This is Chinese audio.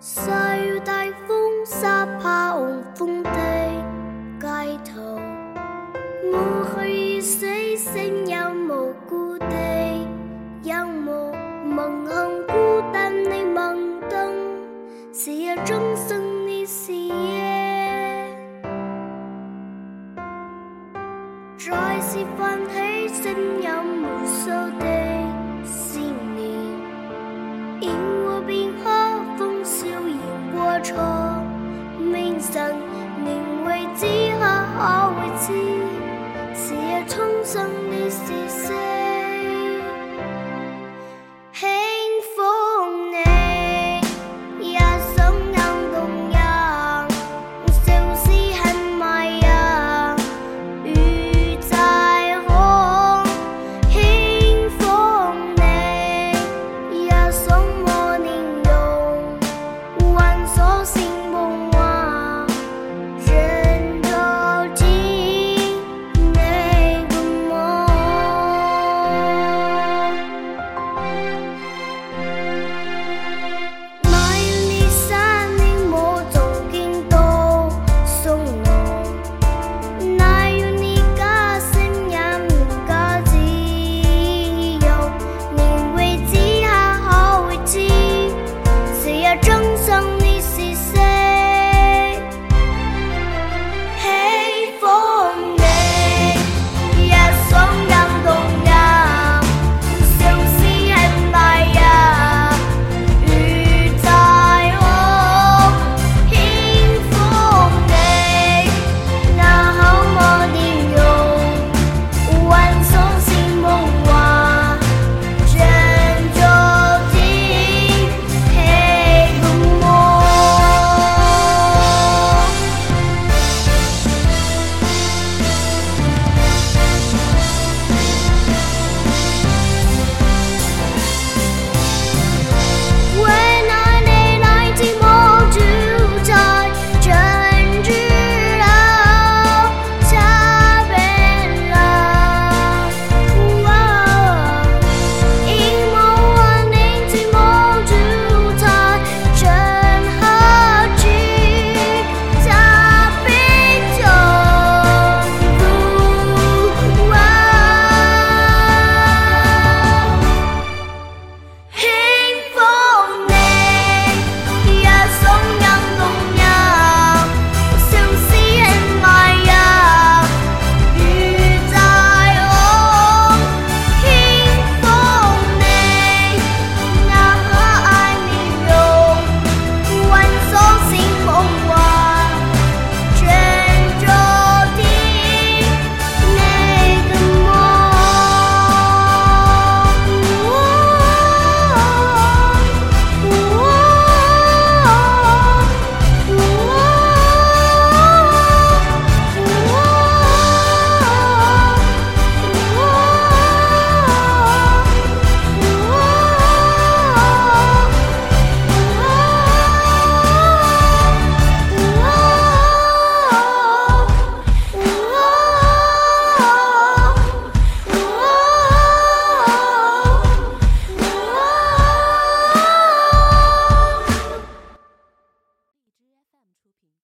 So 年为知，可可会知？是日冲生。